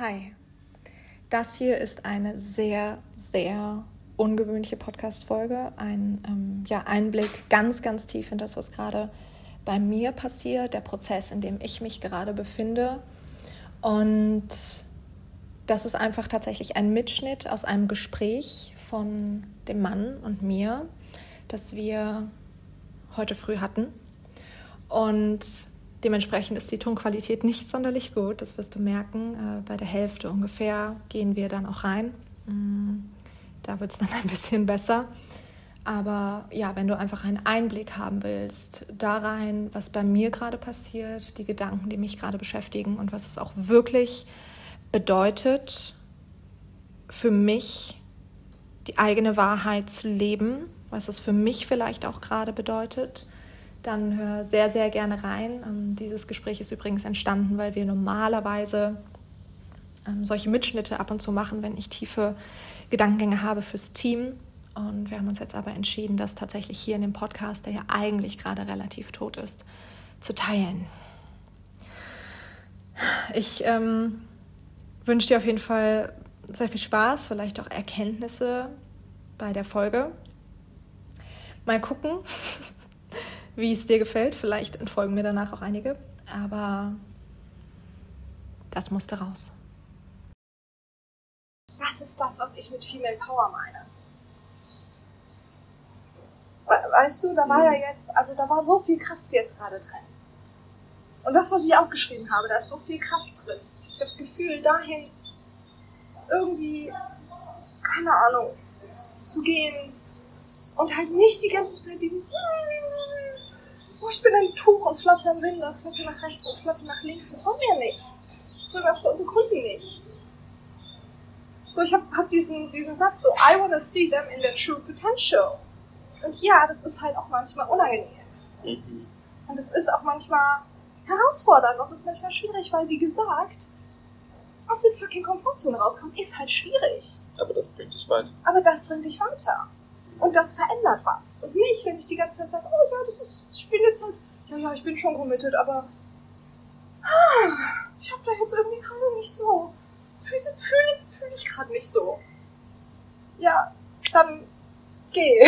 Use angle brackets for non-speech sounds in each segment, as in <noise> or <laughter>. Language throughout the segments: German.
Hi, das hier ist eine sehr, sehr ungewöhnliche Podcast-Folge. Ein ähm, ja, Einblick ganz, ganz tief in das, was gerade bei mir passiert, der Prozess, in dem ich mich gerade befinde. Und das ist einfach tatsächlich ein Mitschnitt aus einem Gespräch von dem Mann und mir, das wir heute früh hatten. Und dementsprechend ist die Tonqualität nicht sonderlich gut, das wirst du merken. Äh, bei der Hälfte ungefähr gehen wir dann auch rein. Mm, da wird es dann <laughs> ein bisschen besser. Aber ja, wenn du einfach einen Einblick haben willst da rein, was bei mir gerade passiert, die Gedanken, die mich gerade beschäftigen und was es auch wirklich bedeutet, für mich die eigene Wahrheit zu leben, was es für mich vielleicht auch gerade bedeutet, dann hör sehr, sehr gerne rein. Ähm, dieses Gespräch ist übrigens entstanden, weil wir normalerweise ähm, solche Mitschnitte ab und zu machen, wenn ich tiefe Gedankengänge habe fürs Team. Und wir haben uns jetzt aber entschieden, das tatsächlich hier in dem Podcast, der ja eigentlich gerade relativ tot ist, zu teilen. Ich ähm, wünsche dir auf jeden Fall sehr viel Spaß, vielleicht auch Erkenntnisse bei der Folge. Mal gucken, <laughs> wie es dir gefällt. Vielleicht entfolgen mir danach auch einige, aber das musste raus. Das ist das, was ich mit Female Power meine. Weißt du, da war ja jetzt, also da war so viel Kraft jetzt gerade drin. Und das, was ich aufgeschrieben habe, da ist so viel Kraft drin. Ich habe das Gefühl, dahin irgendwie, keine Ahnung, zu gehen und halt nicht die ganze Zeit dieses oh, ich bin ein Tuch und flotte im Wind und flotte nach rechts und flotte nach links. Das wollen wir nicht. Das wollen wir auch für unsere Kunden nicht. So, ich habe hab diesen, diesen Satz so, I wanna see them in their true potential. Und ja, das ist halt auch manchmal unangenehm. Mhm. Und es ist auch manchmal herausfordernd und es ist manchmal schwierig, weil, wie gesagt, aus der fucking Komfortzone rauskommen, ist halt schwierig. Aber das bringt dich weiter. Aber das bringt dich weiter. Und das verändert was. Und nicht, wenn ich die ganze Zeit sage, oh ja, das ist, ich bin jetzt halt, ja, ja, ich bin schon committed, aber ich habe da jetzt irgendwie gerade nicht so, fühle fühl, fühl ich gerade nicht so. Ja, dann geh. <laughs>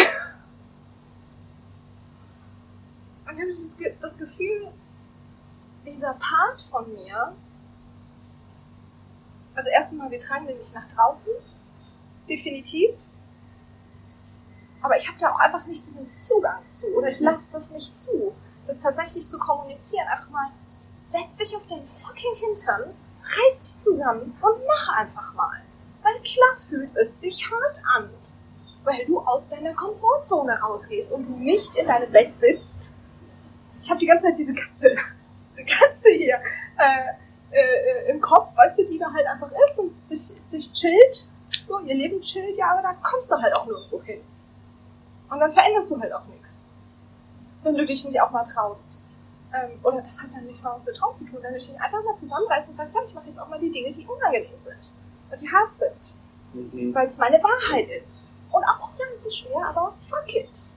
Und ich habe das Gefühl, dieser Part von mir, also erstens mal, wir tragen den nicht nach draußen, definitiv. Aber ich habe da auch einfach nicht diesen Zugang zu oder ich lasse das nicht zu, das tatsächlich zu kommunizieren. Einfach mal, setz dich auf deinen fucking Hintern, reiß dich zusammen und mach einfach mal. Weil klar fühlt es sich hart an. Weil du aus deiner Komfortzone rausgehst und du nicht in deinem Bett sitzt. Ich habe die ganze Zeit diese Katze, <laughs> Katze hier äh, äh, im Kopf, weißt du, die da halt einfach ist und sich, sich chillt. So, ihr Leben chillt, ja, aber da kommst du halt auch nirgendwo hin. Und dann veränderst du halt auch nichts. Wenn du dich nicht auch mal traust. Ähm, oder das hat dann nicht mal was mit Traum zu tun, wenn du dich einfach mal zusammenreißt und sagst, ja, ich mache jetzt auch mal die Dinge, die unangenehm sind. Und die hart sind. Mhm. Weil es meine Wahrheit ist. Und auch, ja, es ist schwer, aber fuck it.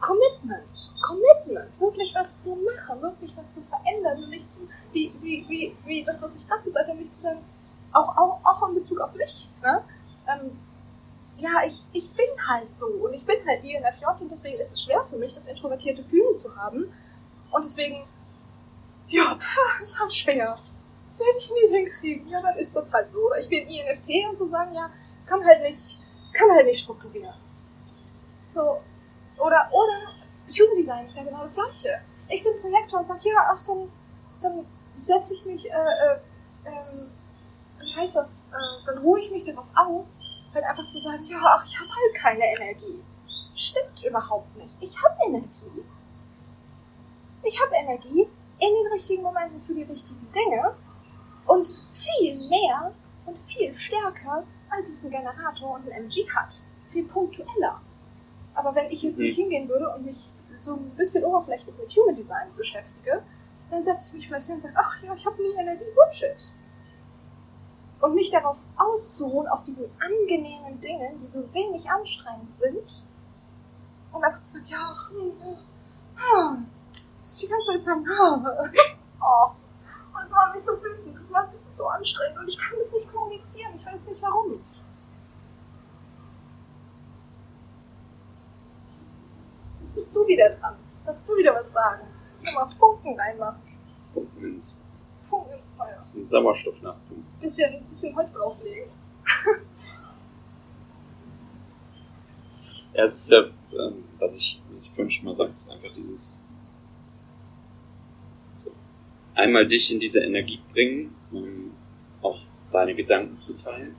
Commitment. Commitment. Wirklich was zu machen, wirklich was zu verändern und nicht zu, wie, wie, wie, wie das, was ich gerade gesagt habe, nicht zu sagen, auch, auch, auch in Bezug auf mich. Ne? Ähm, ja, ich, ich bin halt so und ich bin halt INFJ und deswegen ist es schwer für mich, das introvertierte Fühlen zu haben. Und deswegen, ja, pff, ist halt schwer. Werde ich nie hinkriegen. Ja, dann ist das halt so. Oder ich bin INFP und zu so sagen, ja, kann halt nicht, kann halt nicht strukturieren. So. Oder, oder, Human Design ist ja genau das Gleiche. Ich bin Projektor und sag, ja, ach, dann, dann setze ich mich, äh, äh, ähm, wie heißt das, äh, dann ruhe ich mich darauf aus, halt einfach zu sagen, ja, ach, ich habe halt keine Energie. Stimmt überhaupt nicht. Ich habe Energie. Ich habe Energie in den richtigen Momenten für die richtigen Dinge und viel mehr und viel stärker, als es ein Generator und ein MG hat. Viel punktueller. Aber wenn ich jetzt nicht mhm. hingehen würde und mich so ein bisschen oberflächlich mit Human Design beschäftige, dann setze ich mich vielleicht hin und sage, ach ja, ich habe nie Energie, Bullshit und mich darauf auszuruhen, auf diesen angenehmen Dingen, die so wenig anstrengend sind, und einfach zu sagen, ja, hm, hm, das ist die ganze Zeit sagen, <laughs> oh, und es war mich so wütend, das ist so anstrengend und ich kann das nicht kommunizieren. Ich weiß nicht warum. Jetzt bist du wieder dran. Jetzt darfst du wieder was sagen. Jetzt nochmal Funken reinmachen. Funken ins, Funken ins Feuer. bisschen Sauerstoff nachtun. Bisschen, bisschen Holz drauflegen. Ja, es ist ja, ähm, was ich, was ich vorhin schon mal sagte, ist einfach dieses so, einmal dich in diese Energie bringen, um auch deine Gedanken zu teilen.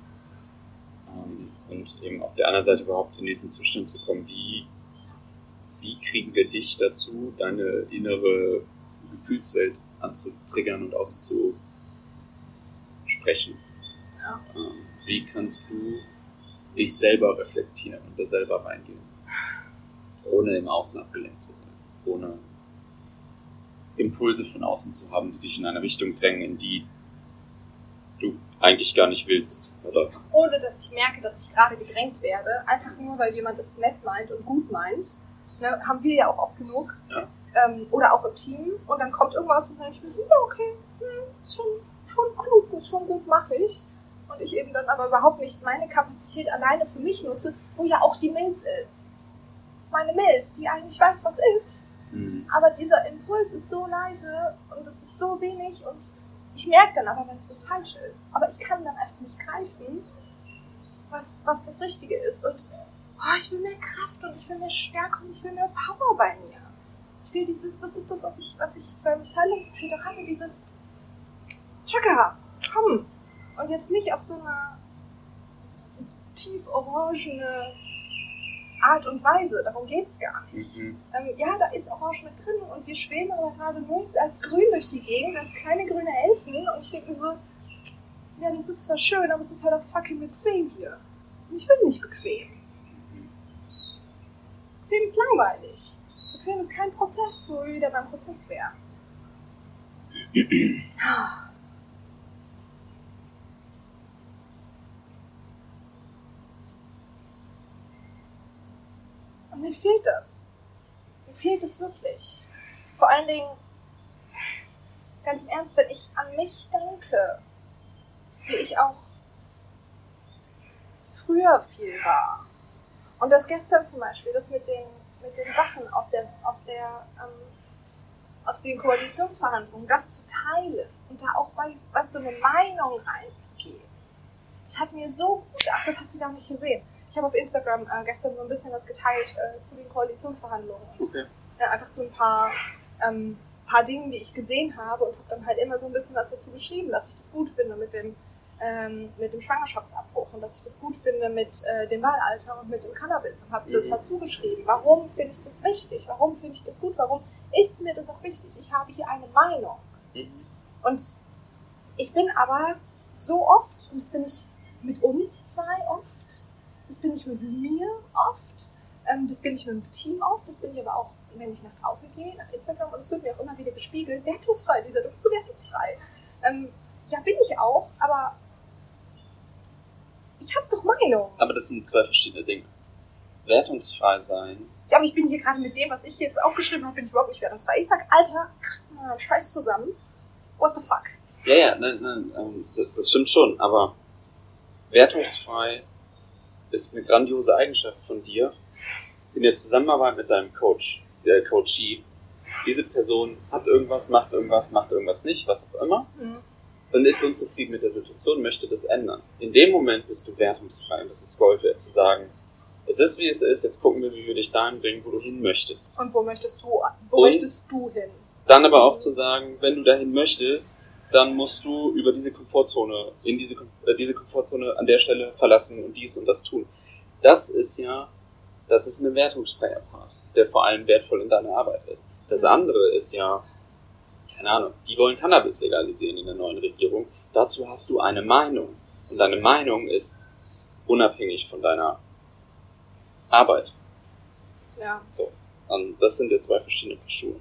Ähm, und eben auf der anderen Seite überhaupt in diesen Zustand zu kommen, wie, wie kriegen wir dich dazu, deine innere Gefühlswelt anzutriggern und auszusprechen. Ja. Ähm, wie kannst du dich selber reflektieren und da selber reingehen? Ohne im Außen abgelenkt zu sein. Ohne Impulse von außen zu haben, die dich in eine Richtung drängen, in die du eigentlich gar nicht willst. Oder Ohne dass ich merke, dass ich gerade gedrängt werde. Einfach nur, weil jemand es nett meint und gut meint. Ne, haben wir ja auch oft genug. Ja. Ähm, oder auch im Team. Und dann kommt irgendwas und dann ich mir so, ja, okay, hm, ist schon, schon klug, ist schon gut, mache ich. Und ich eben dann aber überhaupt nicht meine Kapazität alleine für mich nutze, wo ja auch die Milz ist. Meine Milz, die eigentlich weiß, was ist. hm, Aber dieser Impuls ist so leise und es ist so wenig und ich merke dann aber, wenn es das Falsche ist. Aber ich kann dann einfach nicht greifen, was, was das Richtige ist. Und oh, ich will mehr Kraft und ich will mehr Stärke und ich will mehr Power bei mir. Ich will dieses, das ist das, was ich, was ich beim Silent Retreat auch hatte, dieses Chaka, komm. Und jetzt nicht auf so eine tief orangene Art und Weise, darum geht's gar nicht. mhm, Ähm, ja, da ist Orange mit drin und wir schweben aber gerade nur als grün durch die Gegend, als kleine grüne Elfen. Und ich denke mir so, ja, das ist zwar schön, aber es ist halt auch fucking bequem hier. Und ich will nicht bequem. mhm. Bequem ist langweilig. Bequem ist kein Prozess, wo wir wieder beim Prozess wären. Und mir fehlt das. Mir fehlt es wirklich. Vor allen Dingen, ganz im Ernst, wenn ich an mich denke, wie ich auch früher viel war. Und das gestern zum Beispiel, das mit den, mit den Sachen aus der, aus der, ähm, aus den Koalitionsverhandlungen, das zu teilen und da auch weiß, weißt du, eine Meinung reinzugeben. Das hat mir so gut, ach, das hast du gar nicht gesehen. Ich habe auf Instagram äh, gestern so ein bisschen was geteilt äh, zu den Koalitionsverhandlungen. Okay. Ja, einfach zu ein paar, ähm, paar Dingen, die ich gesehen habe und habe dann halt immer so ein bisschen was dazu geschrieben, dass ich das gut finde mit dem, ähm, mit dem Schwangerschaftsabbruch und dass ich das gut finde mit äh, dem Wahlalter und mit dem Cannabis und habe das Mhm. dazu geschrieben. Warum finde ich das wichtig? Warum finde ich das gut? Warum ist mir das auch wichtig? Ich habe hier eine Meinung. Mhm. Und ich bin aber so oft, und das bin ich mit uns zwei oft, das bin ich mit mir oft, ähm, das bin ich mit dem Team oft, das bin ich aber auch, wenn ich nach draußen gehe, nach Instagram, und es wird mir auch immer wieder gespiegelt, wertungsfrei, Lisa, du bist du wertungsfrei. Ähm, ja, bin ich auch, aber ich habe doch Meinung. Aber das sind zwei verschiedene Dinge. Wertungsfrei sein Ja, aber ich bin hier gerade mit dem, was ich jetzt aufgeschrieben habe, bin ich überhaupt nicht wertungsfrei. Ich sag, Alter, Scheiß zusammen. What the fuck? Ja, ja, nein, nein, ähm, das, stimmt schon, aber wertungsfrei ist eine grandiose Eigenschaft von dir in der Zusammenarbeit mit deinem Coach, der Coachee. Diese Person hat irgendwas, macht irgendwas, macht irgendwas nicht, was auch immer, Hm. Und ist unzufrieden mit der Situation, möchte das ändern. In dem Moment bist du wertungsfrei und das ist Gold wert zu sagen, es ist wie es ist, jetzt gucken wir, wie wir dich dahin bringen, wo du hin möchtest. Und wo möchtest du, wo Und? möchtest du hin? Dann aber auch zu sagen, wenn du dahin möchtest, dann musst du über diese Komfortzone, in diese, äh, diese Komfortzone an der Stelle verlassen und dies und das tun. Das ist ja, das ist ein wertungsfreier Part, der vor allem wertvoll in deiner Arbeit ist. Das andere ist ja, keine Ahnung, die wollen Cannabis legalisieren in der neuen Regierung. Dazu hast du eine Meinung. Und deine Meinung ist unabhängig von deiner Arbeit. Ja. So. Und das sind ja zwei verschiedene Schuhe.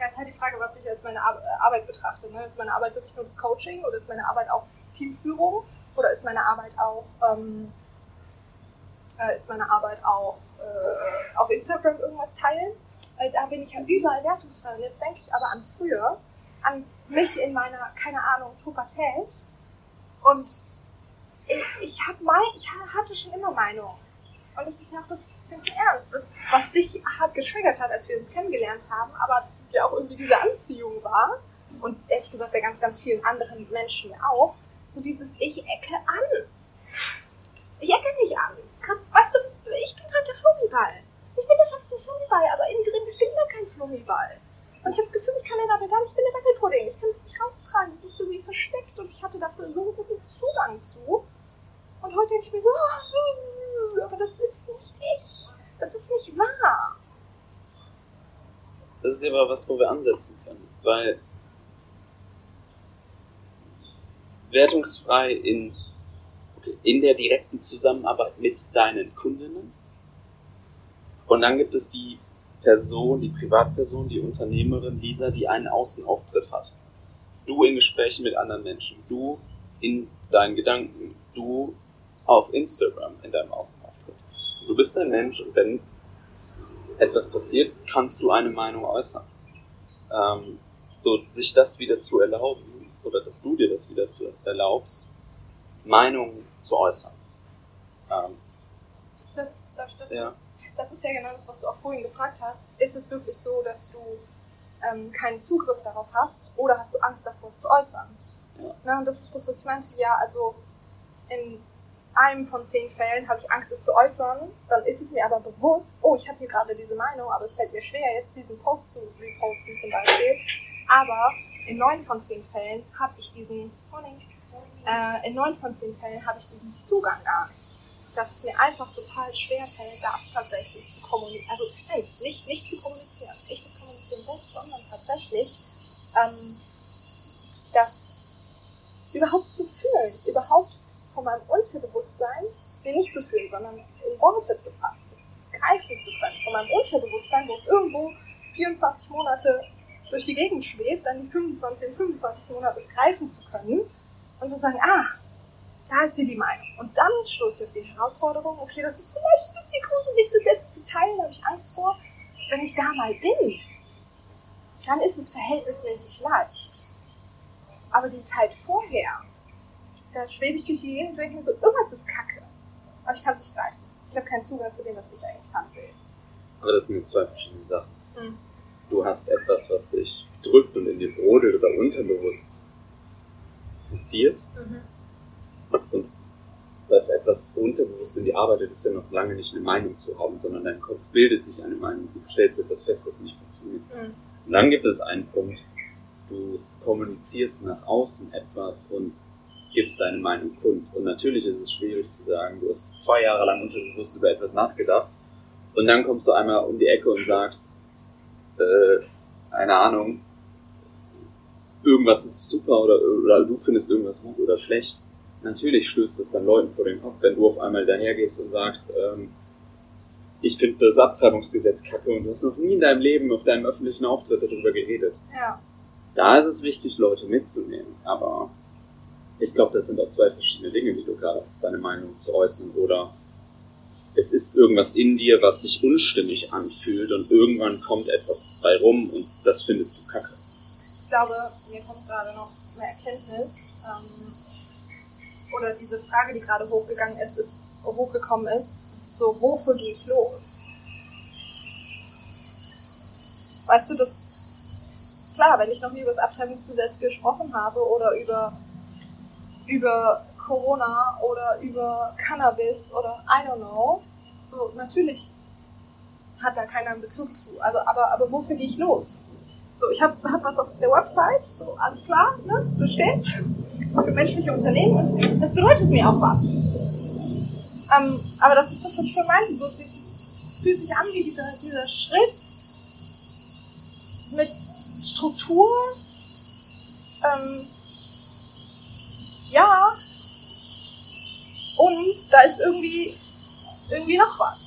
Ja, ist halt die Frage, was ich als meine Ar äh, Arbeit betrachte. Ne? Ist meine Arbeit wirklich nur das Coaching oder ist meine Arbeit auch Teamführung oder ist meine Arbeit auch ähm, äh, ist meine Arbeit auch äh, auf Instagram irgendwas teilen? Weil da bin ich ja überall wertungsfrei. Und jetzt denke ich aber an früher, an mich in meiner, keine Ahnung, Pubertät. Und ich, ich, hab mein, ich hatte schon immer Meinung. Und das ist ja auch das ganz Ernst, was, was dich hart getriggert hat, als wir uns kennengelernt haben, aber ja auch irgendwie diese Anziehung war. Und ehrlich gesagt bei ganz, ganz vielen anderen Menschen auch. So dieses Ich ecke an. Ich ecke nicht an. Grad, weißt du, ich bin gerade der Flummiball. Ich bin der fucking Flummiball, aber innen drin, ich bin gar kein Flummiball. Und ich habe das Gefühl, ich kann den aber gar nicht, ich bin der Wackelpudding. Ich kann das nicht raustragen. Das ist so wie versteckt und ich hatte dafür so einen guten Zugang zu. Und heute denke ich mir so, oh, aber das ist nicht ich. Das ist nicht wahr. Das ist aber was, wo wir ansetzen können. Weil wertungsfrei in, in der direkten Zusammenarbeit mit deinen Kundinnen. Und dann gibt es die Person, die Privatperson, die Unternehmerin Lisa, die einen Außenauftritt hat. Du in Gesprächen mit anderen Menschen, du in deinen Gedanken, du auf Instagram in deinem Außenauftritt. Du bist ein Mensch und wenn etwas passiert, kannst du eine Meinung äußern. Ähm, so sich das wieder zu erlauben oder dass du dir das wieder zu erlaubst, Meinungen zu äußern. Ähm, das, das, das, ja. Das ist ja genau das, was du auch vorhin gefragt hast. Ist es wirklich so, dass du ähm, keinen Zugriff darauf hast oder hast du Angst davor, es zu äußern? Ja. Na, und das ist das, was ich meinte. Ja, also in einem von zehn Fällen habe ich Angst, es zu äußern. Dann ist es mir aber bewusst, oh, ich habe hier gerade diese Meinung, aber es fällt mir schwer, jetzt diesen Post zu reposten zum Beispiel. Aber in neun von zehn Fällen habe ich diesen äh, in neun von zehn Fällen habe ich diesen Zugang gar nicht. Dass es mir einfach total schwer fällt, das tatsächlich zu kommunizieren. Also nein, nicht, nicht zu kommunizieren, nicht das Kommunizieren selbst, sondern tatsächlich ähm, das überhaupt zu fühlen, überhaupt von meinem Unterbewusstsein sie nicht zu fühlen, sondern in Worte zu fassen, das, das greifen zu können, von meinem Unterbewusstsein, wo es irgendwo 24 Monate durch die Gegend schwebt, dann die 25, den 25 Monat es greifen zu können und zu sagen, ah, da ist sie die Meinung. Und dann stoße ich auf die Herausforderung, okay, das ist vielleicht ein bisschen gruselig, das jetzt zu teilen, da habe ich Angst vor. Wenn ich da mal bin, dann ist es verhältnismäßig leicht. Aber die Zeit vorher, da schwebe ich durch die Gegend und denke mir so, irgendwas ist kacke. Aber ich kann es nicht greifen. Ich habe keinen Zugang zu dem, was ich eigentlich kann will. Aber das sind zwei verschiedene Sachen. Hm. Du hast etwas, was dich drückt und in dir brodelt oder unterbewusst passiert. Mhm. Was etwas unterbewusst in dir arbeitet, ist ja noch lange nicht eine Meinung zu haben, sondern dein Kopf bildet sich eine Meinung. Du stellst etwas fest, was nicht funktioniert. Mhm. Und dann gibt es einen Punkt, du kommunizierst nach außen etwas und gibst deine Meinung kund. Und natürlich ist es schwierig zu sagen, du hast zwei Jahre lang unterbewusst über etwas nachgedacht und dann kommst du einmal um die Ecke und sagst, äh, keine Ahnung, irgendwas ist super oder, oder du findest irgendwas gut oder schlecht. Natürlich stößt das dann Leuten vor den Kopf, wenn du auf einmal dahergehst und sagst, ähm, ich finde das Abtreibungsgesetz kacke und du hast noch nie in deinem Leben auf deinem öffentlichen Auftritt darüber geredet. Ja. Da ist es wichtig, Leute mitzunehmen. Aber ich glaube, das sind auch zwei verschiedene Dinge, die du gerade hast, deine Meinung zu äußern. Oder es ist irgendwas in dir, was sich unstimmig anfühlt und irgendwann kommt etwas bei rum und das findest du kacke. Ich glaube, mir kommt gerade noch eine Erkenntnis, ähm, oder diese Frage, die gerade hochgegangen ist, ist, hochgekommen ist, so, wofür gehe ich los? Weißt du, das, klar, wenn ich noch nie über das Abtreibungsgesetz gesprochen habe oder über über Corona oder über Cannabis oder I don't know. So, natürlich hat da keiner einen Bezug zu. Also, aber, aber wofür gehe ich los? So, ich habe hab was auf der Website, so, alles klar, ne? So steht's. Für menschliche Unternehmen und das bedeutet mir auch was. Ähm, aber das ist das, was ich für meinte. So, dieses, fühlt sich an wie dieser, dieser Schritt mit Struktur, ähm, ja. Und da ist irgendwie, irgendwie noch was.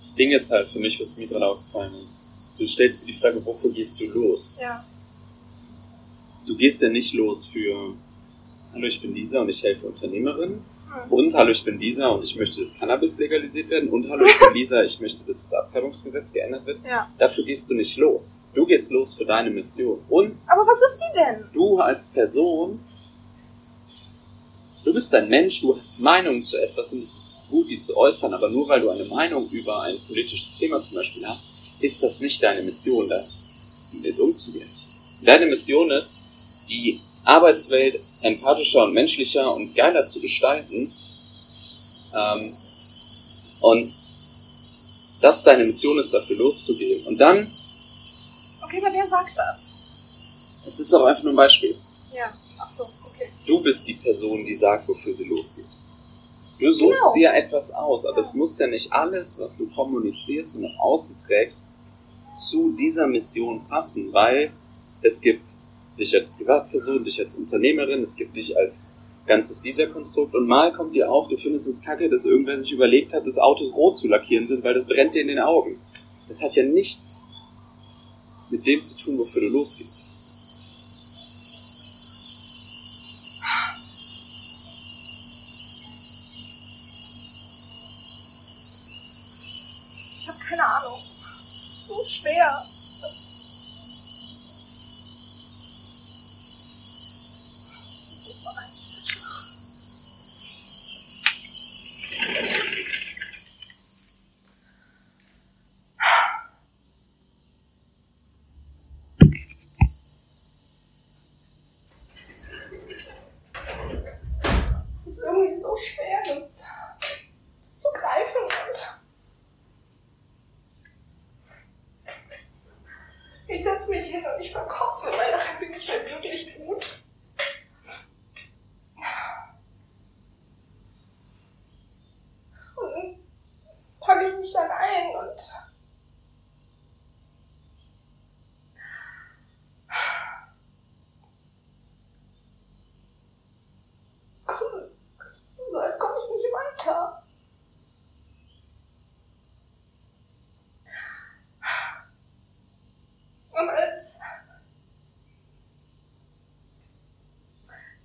Das Ding ist halt für mich, was mir gerade aufgefallen ist. Du stellst dir die Frage, wofür gehst du los? Ja. Du gehst ja nicht los für, hallo, ich bin Lisa und ich helfe Unternehmerinnen, Und hallo, ich bin Lisa und ich möchte, dass Cannabis legalisiert werden. Und hallo, ich bin <laughs> Lisa, ich möchte, dass das Abtreibungsgesetz geändert wird. Ja. Dafür gehst du nicht los. Du gehst los für deine Mission. Und Aber was ist die denn? du als Person, du bist ein Mensch, du hast Meinungen zu etwas und es ist gut, die zu äußern, aber nur weil du eine Meinung über ein politisches Thema zum Beispiel hast, ist das nicht deine Mission, da mit umzugehen. Deine Mission ist, die Arbeitswelt empathischer und menschlicher und geiler zu gestalten. Ähm, und das deine Mission ist, dafür loszugehen. Und dann, Okay, aber wer sagt das? es ist doch einfach nur ein Beispiel. Ja. Ach so, okay. Du bist die Person, die sagt, wofür sie losgeht. Du suchst Genau. dir etwas aus, aber Ja. es muss ja nicht alles, was du kommunizierst und nach außen trägst, zu dieser Mission passen, weil es gibt dich als Privatperson, dich als Unternehmerin, es gibt dich als ganzes Visa-Konstrukt und mal kommt dir auf, du findest es kacke, dass irgendwer sich überlegt hat, das Auto rot zu lackieren sind, weil das brennt dir in den Augen. Das hat ja nichts mit dem zu tun, wofür du losgehst. Ich habe keine Ahnung. Es ist so schwer. Es ist irgendwie so schwer, das, das zu greifen und Ich setze mich hin und ich verkopfe, weil daran bin ich halt wirklich gut. Und dann packe ich mich dann ein und es ist so, als komme ich nicht weiter. Und als,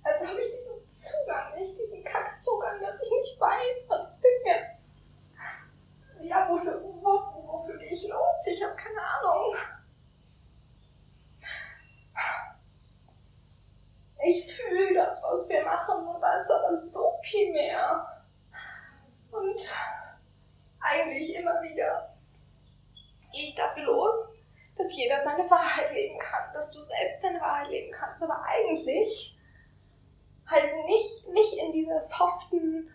als habe ich diesen Zugang nicht, diesen Kackzugang, dass ich nicht weiß. Und ich denke mir, ja, wofür, wo, wofür gehe ich los? Ich habe keine Ahnung. Ich fühle das, was wir machen, und da aber so viel mehr. Und eigentlich immer wieder gehe ich dafür los, dass jeder seine Wahrheit leben kann, dass du selbst deine Wahrheit leben kannst, aber eigentlich halt nicht, nicht in dieser soften,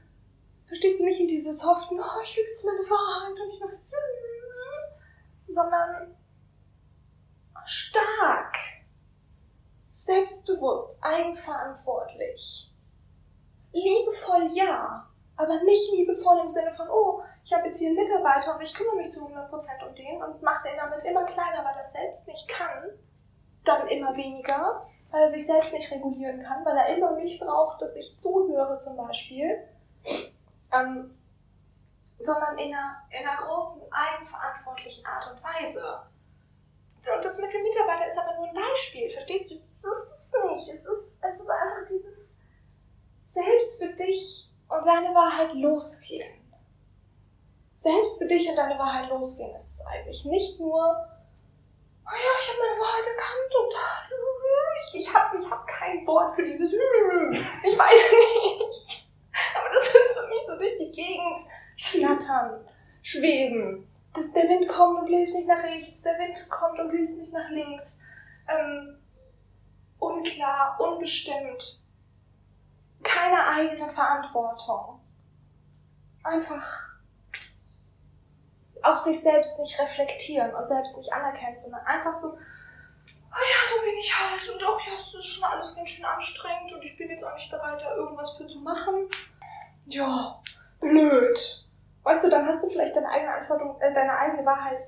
verstehst du, nicht in dieser soften, oh, ich lebe jetzt meine Wahrheit und ich mache, sondern stark, selbstbewusst, eigenverantwortlich, liebevoll ja, aber nicht liebevoll im Sinne von, oh, ich habe jetzt hier einen Mitarbeiter und ich kümmere mich zu 100% um den und mache den damit immer kleiner, weil er selbst nicht kann. Dann immer weniger, weil er sich selbst nicht regulieren kann, weil er immer mich braucht, dass ich zuhöre zum Beispiel. Ähm, sondern in einer, in einer großen, eigenverantwortlichen Art und Weise. Und das mit dem Mitarbeiter ist aber nur ein Beispiel, verstehst du? Es ist es nicht. Es ist, es ist einfach dieses selbst für dich und deine Wahrheit losgehen selbst für dich und deine Wahrheit losgehen ist es eigentlich. Nicht nur, oh ja, ich habe meine Wahrheit erkannt und <laughs> ich, ich habe ich hab kein Wort für dieses <laughs> ich weiß nicht. Aber das ist für mich so durch die Gegend flattern, schweben. Der Wind kommt und bläst mich nach rechts, der Wind kommt und bläst mich nach links. Ähm, unklar, unbestimmt. Keine eigene Verantwortung. Einfach auch sich selbst nicht reflektieren und selbst nicht anerkennen, sondern einfach so, oh ja, so bin ich halt und doch, ja, es ist schon alles ganz schön anstrengend und ich bin jetzt auch nicht bereit, da irgendwas für zu machen. Ja, blöd. Weißt du, dann hast du vielleicht deine eigene Antwortung, äh, deine eigene Wahrheit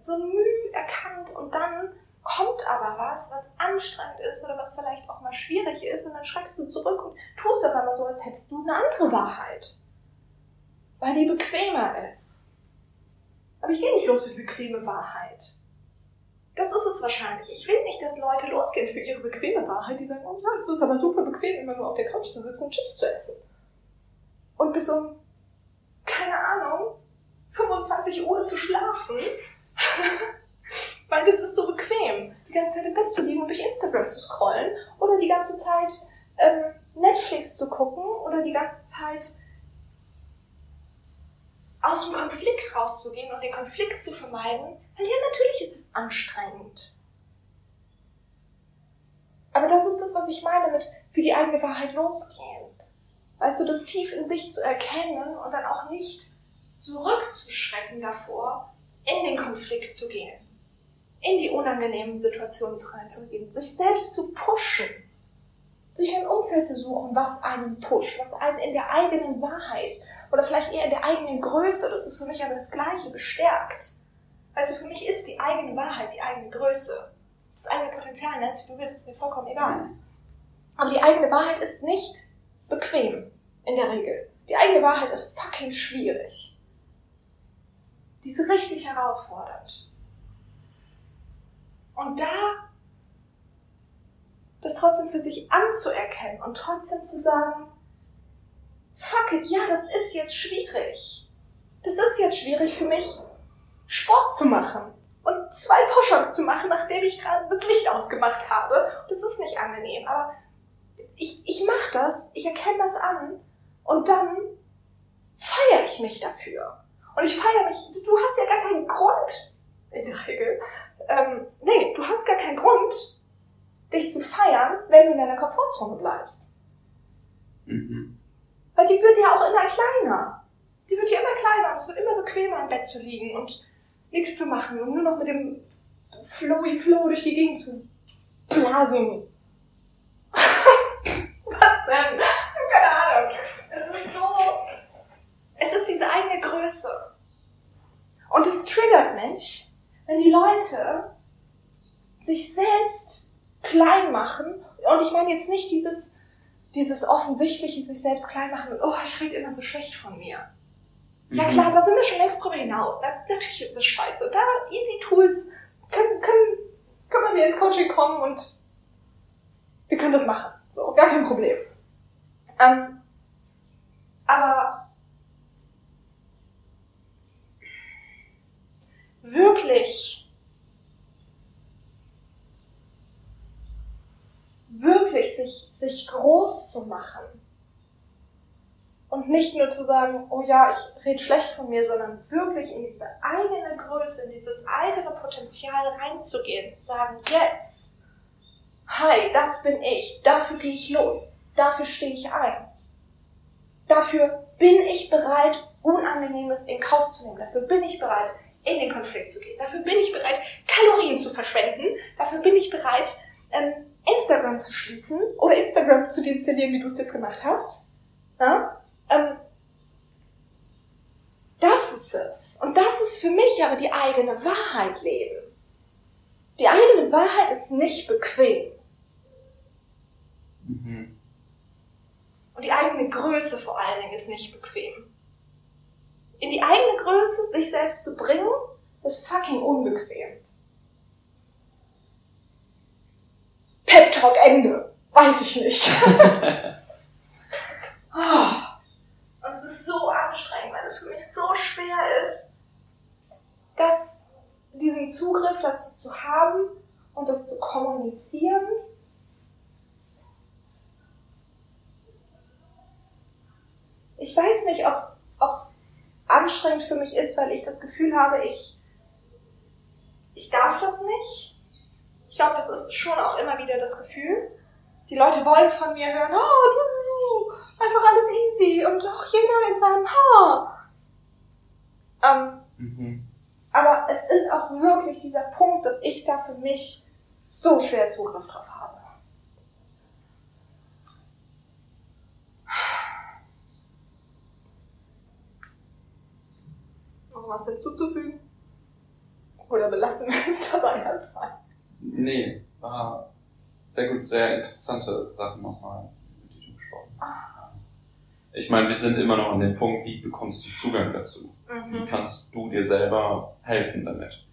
so müh erkannt und dann kommt aber was, was anstrengend ist oder was vielleicht auch mal schwierig ist und dann schreckst du zurück und tust auf einmal so, als hättest du eine andere Wahrheit. Weil die bequemer ist. Aber ich gehe nicht los für die bequeme Wahrheit. Das ist es wahrscheinlich. Ich will nicht, dass Leute losgehen für ihre bequeme Wahrheit, die sagen, oh ja, es ist aber super bequem, immer nur auf der Couch zu sitzen und Chips zu essen. und bis um, keine 25 Uhr zu schlafen, <laughs> weil das ist so bequem, die ganze Zeit im Bett zu liegen und durch Instagram zu scrollen oder die ganze Zeit ähm, Netflix zu gucken oder die ganze Zeit aus dem Konflikt rauszugehen und den Konflikt zu vermeiden, weil ja, natürlich ist es anstrengend. Aber das ist das, was ich meine mit für die eigene Wahrheit losgehen. Weißt du, das tief in sich zu erkennen und dann auch nicht zurückzuschrecken davor, in den Konflikt zu gehen, in die unangenehmen Situationen reinzugehen, sich selbst zu pushen, sich ein Umfeld zu suchen, was einen pusht, was einen in der eigenen Wahrheit oder vielleicht eher in der eigenen Größe, das ist für mich aber das Gleiche, bestärkt. Du, für mich ist die eigene Wahrheit die eigene Größe. Das eigene Potenzial, nennst wie du willst, ist mir vollkommen egal. Aber die eigene Wahrheit ist nicht bequem, in der Regel. Die eigene Wahrheit ist fucking schwierig. Die ist richtig herausfordernd. Und da das trotzdem für sich anzuerkennen und trotzdem zu sagen, fuck it, ja, das ist jetzt schwierig. Das ist jetzt schwierig für mich, Sport zu machen und zwei Push-ups zu machen, nachdem ich gerade das Licht ausgemacht habe. Das ist nicht angenehm, aber ich, ich mache das, ich erkenne das an und dann feiere ich mich dafür. Und ich feiere mich, du hast ja gar keinen Grund, in der Regel, ähm, nee, du hast gar keinen Grund, dich zu feiern, wenn du in deiner Komfortzone bleibst. Mhm. Weil die wird ja auch immer kleiner. Die wird ja immer kleiner und es wird immer bequemer im Bett zu liegen und nichts zu machen und nur noch mit dem Flowy Flow durch die Gegend zu blasen. <laughs> Was denn? Keine Ahnung. Es ist so, es ist diese eigene Größe. Und es triggert mich, wenn die Leute sich selbst klein machen. Und ich meine jetzt nicht dieses, dieses offensichtliche sich selbst klein machen. Oh, ich rede immer so schlecht von mir. Ja mhm. klar, da sind wir schon längst drüber hinaus. Da, natürlich ist das scheiße. Da Easy Tools können, können, können wir mir ins Coaching kommen und wir können das machen. So, gar kein Problem. Ähm, aber wirklich, wirklich sich, sich groß zu machen und nicht nur zu sagen, oh ja, ich rede schlecht von mir, sondern wirklich in diese eigene Größe, in dieses eigene Potenzial reinzugehen, zu sagen, yes, hi, das bin ich, dafür gehe ich los, dafür stehe ich ein. Dafür bin ich bereit, Unangenehmes in Kauf zu nehmen. Dafür bin ich bereit, in den Konflikt zu gehen. Dafür bin ich bereit, Kalorien zu verschwenden. Dafür bin ich bereit, ähm, Instagram zu schließen oder Instagram zu deinstallieren, wie du es jetzt gemacht hast. Ja? Ähm, das ist es. Und das ist für mich aber die eigene Wahrheit leben. Die eigene Wahrheit ist nicht bequem. Mhm. Und die eigene Größe vor allen Dingen ist nicht bequem. In die eigene Größe sich selbst zu bringen, ist fucking unbequem. Pep Talk Ende. Weiß ich nicht. oh. <laughs> Und es ist so anstrengend, weil es für mich so schwer ist, das, diesen Zugriff dazu zu haben und das zu kommunizieren. Ich weiß nicht, ob es anstrengend für mich ist, weil ich das Gefühl habe, ich, ich darf das nicht. Ich glaube, das ist schon auch immer wieder das Gefühl. Die Leute wollen von mir hören, oh, du einfach alles easy und auch jeder in seinem Haar. Ähm, mhm. Aber es ist auch wirklich dieser Punkt, dass ich da für mich so schwer Zugriff drauf habe. Noch was hinzuzufügen? Oder belassen wir es <laughs> dabei erstmal? Nee, war sehr gut, sehr interessante Sachen nochmal, die du gesprochen hast. Ah. Ich meine, wir sind immer noch an dem Punkt, wie bekommst du Zugang dazu? Mhm. Wie kannst du dir selber helfen damit,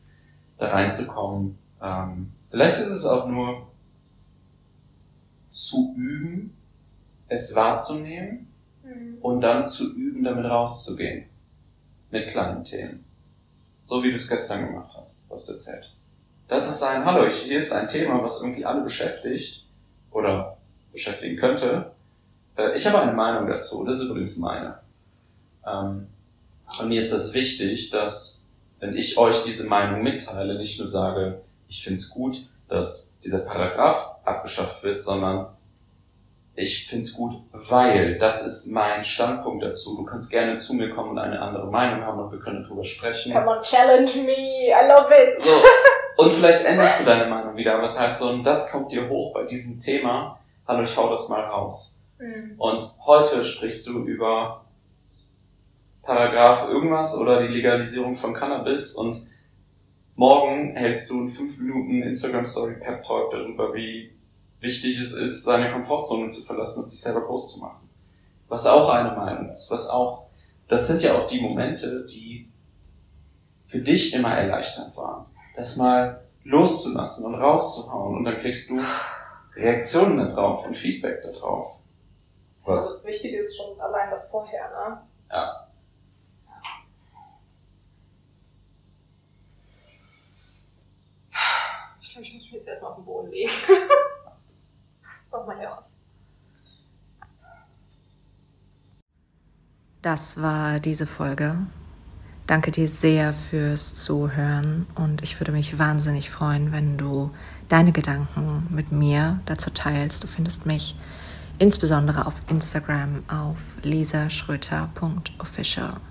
da reinzukommen? Ähm, vielleicht ist es auch nur zu üben, es wahrzunehmen mhm. und dann zu üben, damit rauszugehen. Mit kleinen Themen. So wie du es gestern gemacht hast, was du erzählt hast. Das ist ein, hallo, hier ist ein Thema, was irgendwie alle beschäftigt oder beschäftigen könnte. Äh, ich habe eine Meinung dazu, das ist übrigens meine. Ähm, und mir ist das wichtig, dass, wenn ich euch diese Meinung mitteile, nicht nur sage, ich finde es gut, dass dieser Paragraph abgeschafft wird, sondern ich finde es gut, weil das ist mein Standpunkt dazu. Du kannst gerne zu mir kommen und eine andere Meinung haben und wir können darüber sprechen. Come on, challenge me, I love it. So. Und vielleicht änderst du deine Meinung wieder, aber es ist halt so, und das kommt dir hoch bei diesem Thema. Hallo, ich hau das mal raus. Mhm. Und heute sprichst du über Paragraph irgendwas oder die Legalisierung von Cannabis und morgen hältst du in fünf Minuten Instagram Story Pep Talk darüber, wie wichtig es ist, seine Komfortzone zu verlassen und sich selber groß zu machen. Was auch eine Meinung ist, was auch, das sind ja auch die Momente, die für dich immer erleichternd waren. Das mal loszulassen und rauszuhauen und dann kriegst du Reaktionen darauf und Feedback darauf. Was? Also das Wichtige ist schon allein das Vorher, ne? Ja. Ich glaube, ich muss mich jetzt erstmal auf den Boden legen. <laughs> Mach mal hier. Das war diese Folge. Danke dir sehr fürs Zuhören und ich würde mich wahnsinnig freuen, wenn du deine Gedanken mit mir dazu teilst. Du findest mich insbesondere auf Instagram auf lisaschröter.official.